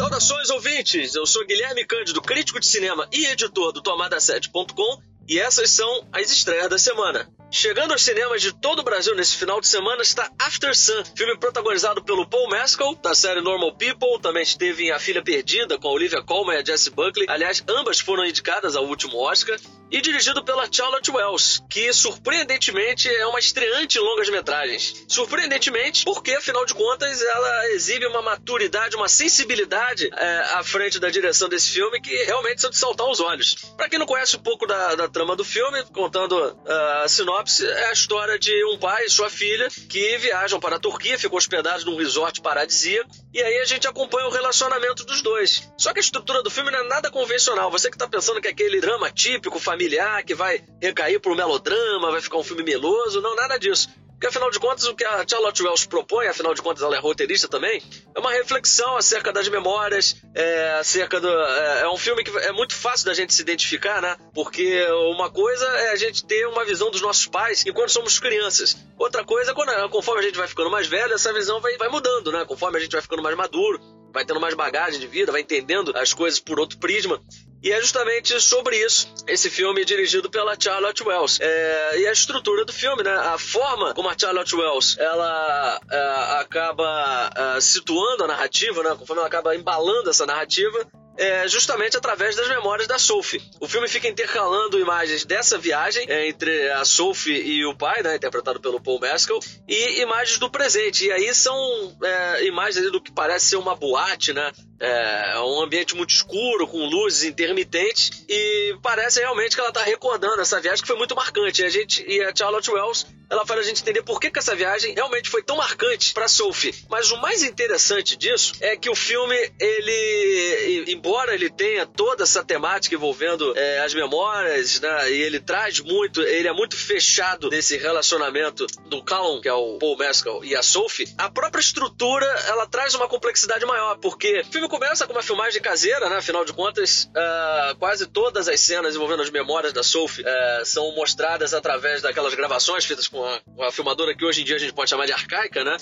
Saudações ouvintes, eu sou Guilherme Cândido, crítico de cinema e editor do Tomada7.com e essas são as estreias da semana. Chegando aos cinemas de todo o Brasil nesse final de semana está After Sun, filme protagonizado pelo Paul Mescal, da série Normal People, também esteve em A Filha Perdida com a Olivia Colman e a Jessie Buckley, aliás, ambas foram indicadas ao último Oscar, e dirigido pela Charlotte Wells, que surpreendentemente é uma estreante em longas metragens. Surpreendentemente, porque afinal de contas ela exibe uma maturidade, uma sensibilidade é, à frente da direção desse filme que realmente são de saltar os olhos. Para quem não conhece um pouco da, da trama do filme, contando uh, a sinopse, é a história de um pai e sua filha que viajam para a Turquia, ficam hospedados num resort paradisíaco, e aí a gente acompanha o relacionamento dos dois. Só que a estrutura do filme não é nada convencional. Você que tá pensando que é aquele drama típico, familiar, que vai recair pro melodrama, vai ficar um filme meloso, não, nada disso. Porque afinal de contas, o que a Charlotte Wells propõe, afinal de contas ela é roteirista também, é uma reflexão acerca das memórias, é, acerca do. É, é, um filme que é muito fácil da gente se identificar, né? Porque uma coisa é a gente ter uma visão dos nossos pais enquanto somos crianças. Outra coisa, quando, conforme a gente vai ficando mais velho, essa visão vai, vai mudando, né? Conforme a gente vai ficando mais maduro, vai tendo mais bagagem de vida, vai entendendo as coisas por outro prisma. E é justamente sobre isso esse filme dirigido pela Charlotte Wells. É, e a estrutura do filme, né? A forma como a Charlotte Wells ela é, acaba é, situando a narrativa, né? Conforme ela acaba embalando essa narrativa, é, justamente através das memórias da Sophie. O filme fica intercalando imagens dessa viagem é, entre a Sophie e o pai, né, interpretado pelo Paul Mescal, e imagens do presente. E aí são é, imagens do que parece ser uma boate, né? É um ambiente muito escuro, com luzes intermitentes, e parece realmente que ela está recordando essa viagem que foi muito marcante. E a, gente, e a Charlotte Wells ela faz a gente entender por que, que essa viagem realmente foi tão marcante para Sophie. Mas o mais interessante disso é que o filme, ele, embora ele tenha toda essa temática envolvendo é, as memórias, né, e ele traz muito, ele é muito fechado nesse relacionamento do Callum, que é o Paul Mescal, e a Sophie, a própria estrutura, ela traz uma complexidade maior, porque o filme começa com uma filmagem caseira, né, afinal de contas, uh, quase todas as cenas envolvendo as memórias da Sophie uh, são mostradas através daquelas gravações feitas com uma, filmadora que hoje em dia a gente pode chamar de arcaica, né?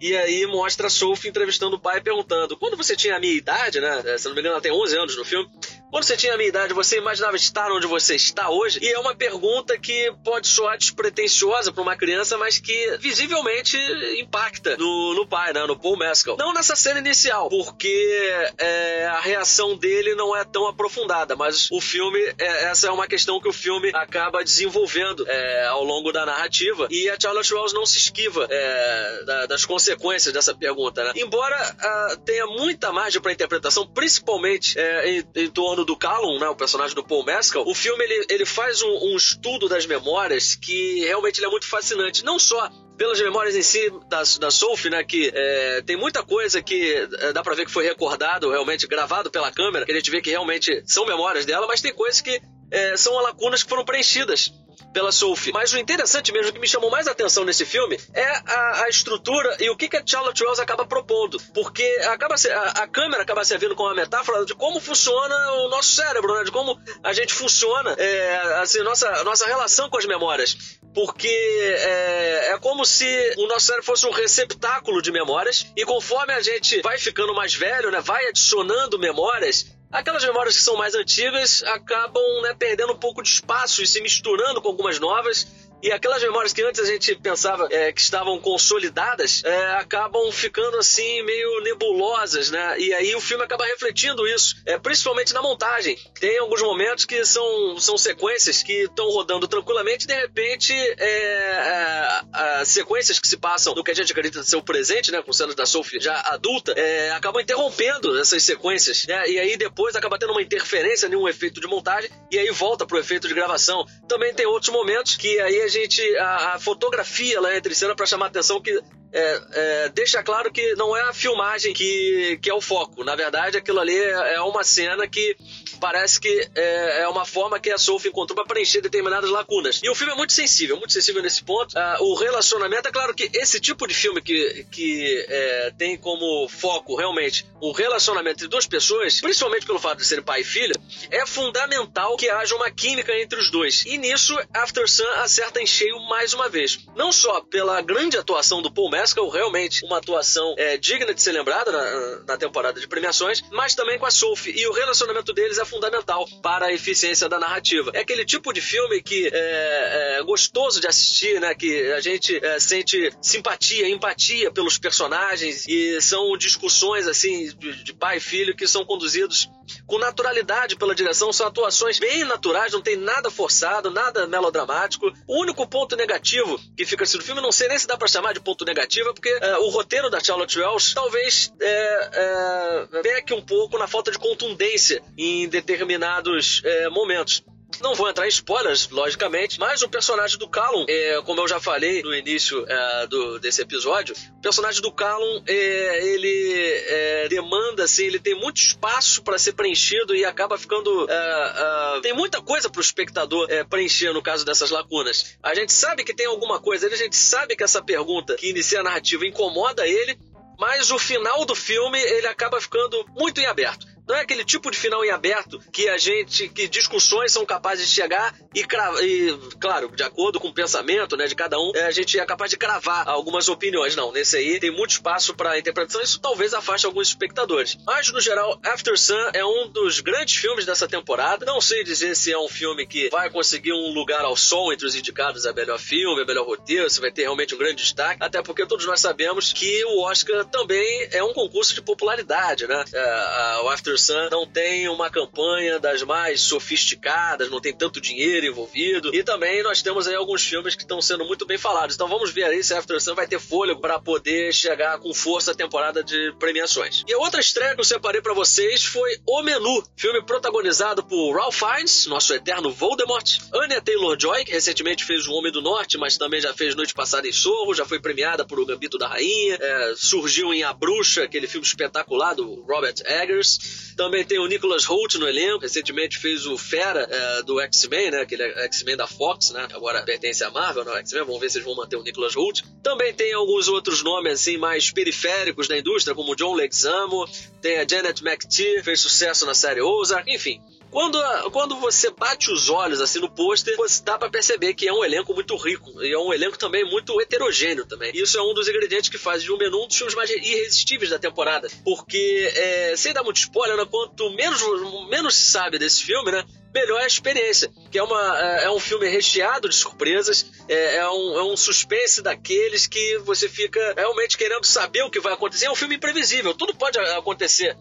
E aí mostra a Sophie entrevistando o pai perguntando: quando você tinha a minha idade, né? Se não me engano, ela tem 11 anos no filme. Quando você tinha a minha idade, você imaginava estar onde você está hoje? E é uma pergunta que pode soar despretensiosa para uma criança, mas que visivelmente impacta no, no pai, né? No Paul Mescal. Não nessa cena inicial, porque é, a reação dele não é tão aprofundada, mas o filme, é, essa é uma questão que o filme acaba desenvolvendo é, ao longo da narrativa. E a Charlotte Wells não se esquiva é, da, das consequências dessa pergunta, né? Embora uh, tenha muita margem para interpretação, principalmente é, em, em torno do Callum, né, o personagem do Paul Mescal, o filme ele, ele faz um, um estudo das memórias que realmente é muito fascinante. Não só pelas memórias em si da, da Sophie, né, que é, tem muita coisa que é, dá pra ver que foi recordado, realmente gravado pela câmera, que a gente vê que realmente são memórias dela, mas tem coisas que é, são lacunas que foram preenchidas pela Sophie. Mas o interessante mesmo, o que me chamou mais atenção nesse filme, é a, a estrutura e o que, que a Charlotte Wells acaba propondo. Porque acaba a, a, câmera acaba servindo como uma metáfora de como funciona o nosso cérebro, né? De como a gente funciona, é, assim, nossa, nossa relação com as memórias porque é, é, como se o nosso cérebro fosse um receptáculo de memórias e conforme a gente vai ficando mais velho, né, vai adicionando memórias, Aquelas memórias que são mais antigas acabam né, perdendo um pouco de espaço e se misturando com algumas novas e aquelas memórias que antes a gente pensava é, que estavam consolidadas é, acabam ficando assim meio nebulosas, né? E aí o filme acaba refletindo isso, é, principalmente na montagem. Tem alguns momentos que são, são sequências que estão rodando tranquilamente e de repente é, é sequências que se passam do que a gente acredita ser o presente, né? Com cenas da Sophie já adulta, é, acabam interrompendo essas sequências. Né? E aí depois acaba tendo uma interferência, nenhum efeito de montagem, e aí volta pro efeito de gravação. Também tem outros momentos que aí a gente. A, a fotografia lá cena para chamar atenção que é, é, deixa claro que não é a filmagem que, que é o foco. Na verdade, aquilo ali é, uma cena que parece que é, é, uma forma que a Sophie encontrou para preencher determinadas lacunas. E o filme é muito sensível, muito sensível nesse ponto. Ah, o relacionamento, é claro que esse tipo de filme que, que é, tem como foco realmente o relacionamento entre duas pessoas, principalmente pelo fato de serem pai e filha, é fundamental que haja uma química entre os dois. E nisso, After Sun acerta em cheio mais uma vez. Não só pela grande atuação do Paul Mescal, realmente uma atuação é, digna de ser lembrada na, na, temporada de premiações, mas também com a Sophie. E o relacionamento deles é fundamental para a eficiência da narrativa. É aquele tipo de filme que é, é gostoso de assistir, né? Que a gente é, sente simpatia, empatia pelos personagens e são discussões assim de, de pai e filho que são conduzidos com naturalidade pela direção, são atuações bem naturais, não tem nada forçado, nada melodramático. O único ponto negativo que fica assim no filme, não sei nem se dá para chamar de ponto negativo, é porque é, o roteiro da Charlotte Wells talvez é, é, peque um pouco na falta de contundência em determinados é, momentos. Não vou entrar em spoilers, logicamente, mas o personagem do Callum, é, como eu já falei no início é, do, desse episódio, o personagem do Callum, é, ele é, demanda, assim, ele tem muito espaço para ser preenchido e acaba ficando. É, é, tem muita coisa para o espectador preencher no caso dessas lacunas. A gente sabe que tem alguma coisa, a gente sabe que essa pergunta que inicia a narrativa incomoda ele, mas o final do filme ele acaba ficando muito em aberto. Não é aquele tipo de final em aberto que a gente, que discussões são capazes de chegar e, e claro, de acordo com o pensamento né, de cada um, é, a gente é capaz de cravar algumas opiniões. Não, nesse aí tem muito espaço para interpretação, isso talvez afaste alguns espectadores. Mas, no geral, After Sun é um dos grandes filmes dessa temporada. Não sei dizer se é um filme que vai conseguir um lugar ao sol entre os indicados a melhor filme, a melhor roteiro, se vai ter realmente um grande destaque, até porque todos nós sabemos que o Oscar também é um concurso de popularidade, né? É, o After Sun não tem uma campanha das mais sofisticadas, não tem tanto dinheiro envolvido. E também nós temos aí alguns filmes que estão sendo muito bem falados. Então vamos ver aí se After Sun vai ter fôlego para poder chegar com força a temporada de premiações. E a outra estreia que eu separei para vocês foi O Menu, filme protagonizado por Ralph Fiennes, nosso eterno Voldemort, Anya Taylor-Joy, que recentemente fez O Homem do Norte, mas também já fez Noite Passada em Sorro, já foi premiada por O Gambito da Rainha, é, surgiu em A Bruxa, aquele filme espetacular do Robert Eggers. Também tem o Nicholas Holt no elenco, recentemente fez o Fera é, do X-Men, né? Aquele X-Men da Fox, né? Agora pertence à Marvel, não X-Men. Vamos ver se eles vão manter o Nicholas Holt. Também tem alguns outros nomes assim mais periféricos da indústria, como John Leguizamo, tem a Janet McTee, fez sucesso na série Ozark, enfim. Quando, quando você bate os olhos assim no pôster, dá para perceber que é um elenco muito rico e é um elenco também muito heterogêneo também. Isso é um dos ingredientes que faz de um menu um dos filmes mais irresistíveis da temporada, porque é, sem dar muito spoiler, né, quanto menos menos se sabe desse filme, né? melhor é a experiência. Que é, uma, é, é um filme recheado de surpresas, é, é, um, é um suspense daqueles que você fica realmente querendo saber o que vai acontecer. É um filme imprevisível, tudo pode acontecer.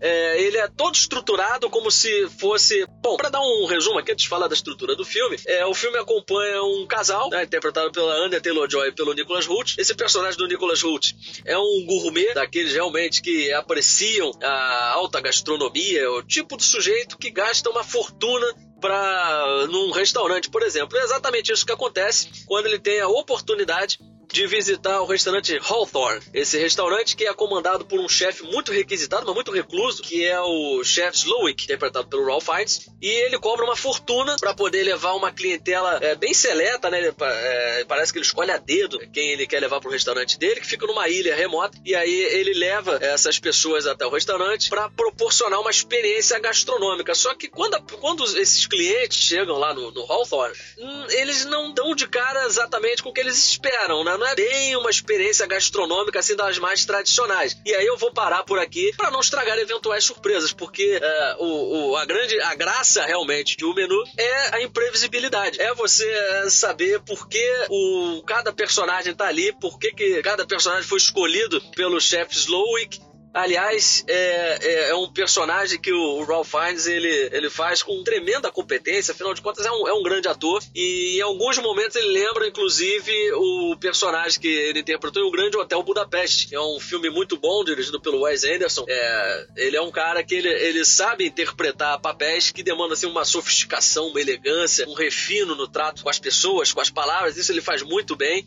É, ele é todo estruturado como se fosse. Bom, para dar um resumo aqui, antes de falar da estrutura do filme, é, o filme acompanha um casal, né, interpretado pela Anya Taylor Joy e pelo Nicholas Hoult. Esse personagem do Nicholas Hoult é um gourmet, daqueles realmente que apreciam a alta gastronomia, é o tipo de sujeito que gasta uma fortuna para num restaurante, por exemplo. É exatamente isso que acontece quando ele tem a oportunidade de visitar o restaurante Hawthorne. Esse restaurante que é comandado por um chefe muito requisitado, mas muito recluso, que é o chefe Slowick, interpretado pelo Ralph Fiennes. E ele cobra uma fortuna para poder levar uma clientela é, bem seleta, né? É, parece que ele escolhe a dedo quem ele quer levar para o restaurante dele, que fica numa ilha remota. E aí ele leva essas pessoas até o restaurante para proporcionar uma experiência gastronômica. Só que quando, quando esses clientes chegam lá no, no Hawthorne, hum, eles não dão de cara exatamente com o que eles esperam, né? Não é bem uma experiência gastronômica assim das mais tradicionais. E aí eu vou parar por aqui para não estragar eventuais surpresas, porque é, o, o, a grande a graça realmente de um menu é a imprevisibilidade. É você é, saber por que o, cada personagem tá ali, por que, que cada personagem foi escolhido pelo chefe Slowick Aliás, é, é, é, um personagem que o, Ralph Fiennes ele, ele faz com tremenda competência, afinal de contas é um, é um grande ator e em alguns momentos ele lembra inclusive o personagem que ele interpretou em O Grande Hotel Budapeste. É um filme muito bom, dirigido pelo Wes Anderson. É, ele é um cara que ele, ele sabe interpretar papéis que demandam assim, uma sofisticação, uma elegância, um refino no trato com as pessoas, com as palavras, isso ele faz muito bem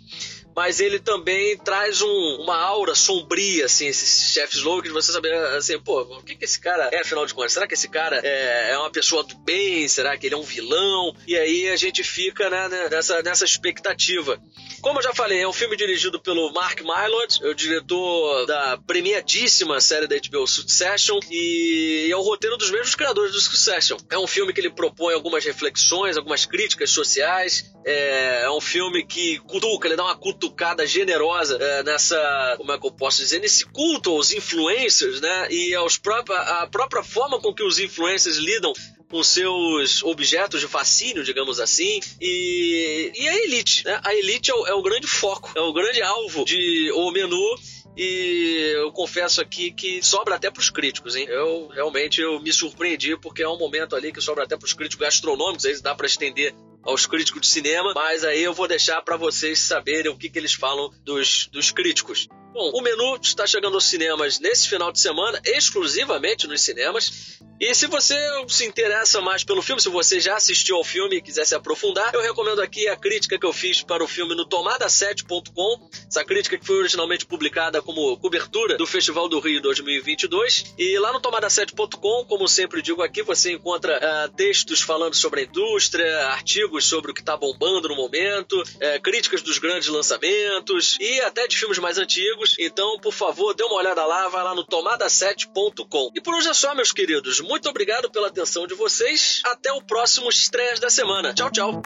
mas ele também traz um, uma aura sombria, assim, esses chefes loucos, de você saber, assim, pô, o que, que esse cara é, afinal de contas? Será que esse cara é, é uma pessoa do bem? Será que ele é um vilão? E aí a gente fica né, né nessa, nessa expectativa. Como eu já falei, é um filme dirigido pelo Mark Mylod, é o diretor da premiadíssima série da HBO Succession, e é o roteiro dos mesmos criadores do Succession. É um filme que ele propõe algumas reflexões, algumas críticas sociais, é, é um filme que cutuca, ele dá uma cutuca cutucada generosa é, nessa, como é que eu posso dizer, nesse culto aos influencers, né? E aos própria, a própria forma com que os influencers lidam com seus objetos de fascínio, digamos assim, e, e a elite, né? A elite é o, é o grande foco, é o grande alvo de o menu e eu confesso aqui que sobra até para os críticos, hein? Eu realmente eu me surpreendi porque é um momento ali que sobra até para os críticos gastronômicos, aí dá para estender aos críticos de cinema, mas aí eu vou deixar para vocês saberem o que, que eles falam dos, dos críticos. Bom, o menu está chegando aos cinemas nesse final de semana, exclusivamente nos cinemas. E se você se interessa mais pelo filme, se você já assistiu ao filme e quiser se aprofundar, eu recomendo aqui a crítica que eu fiz para o filme no tomada7.com. Essa crítica que foi originalmente publicada como cobertura do Festival do Rio 2022. E lá no tomada7.com, como sempre digo aqui, você encontra uh, textos falando sobre a indústria, artigos sobre o que está bombando no momento, uh, críticas dos grandes lançamentos e até de filmes mais antigos. Então, por favor, dê uma olhada lá, vai lá no tomada7.com. E por hoje é só, meus queridos. Muito obrigado pela atenção de vocês. Até o próximo Estreias da Semana. Tchau, tchau.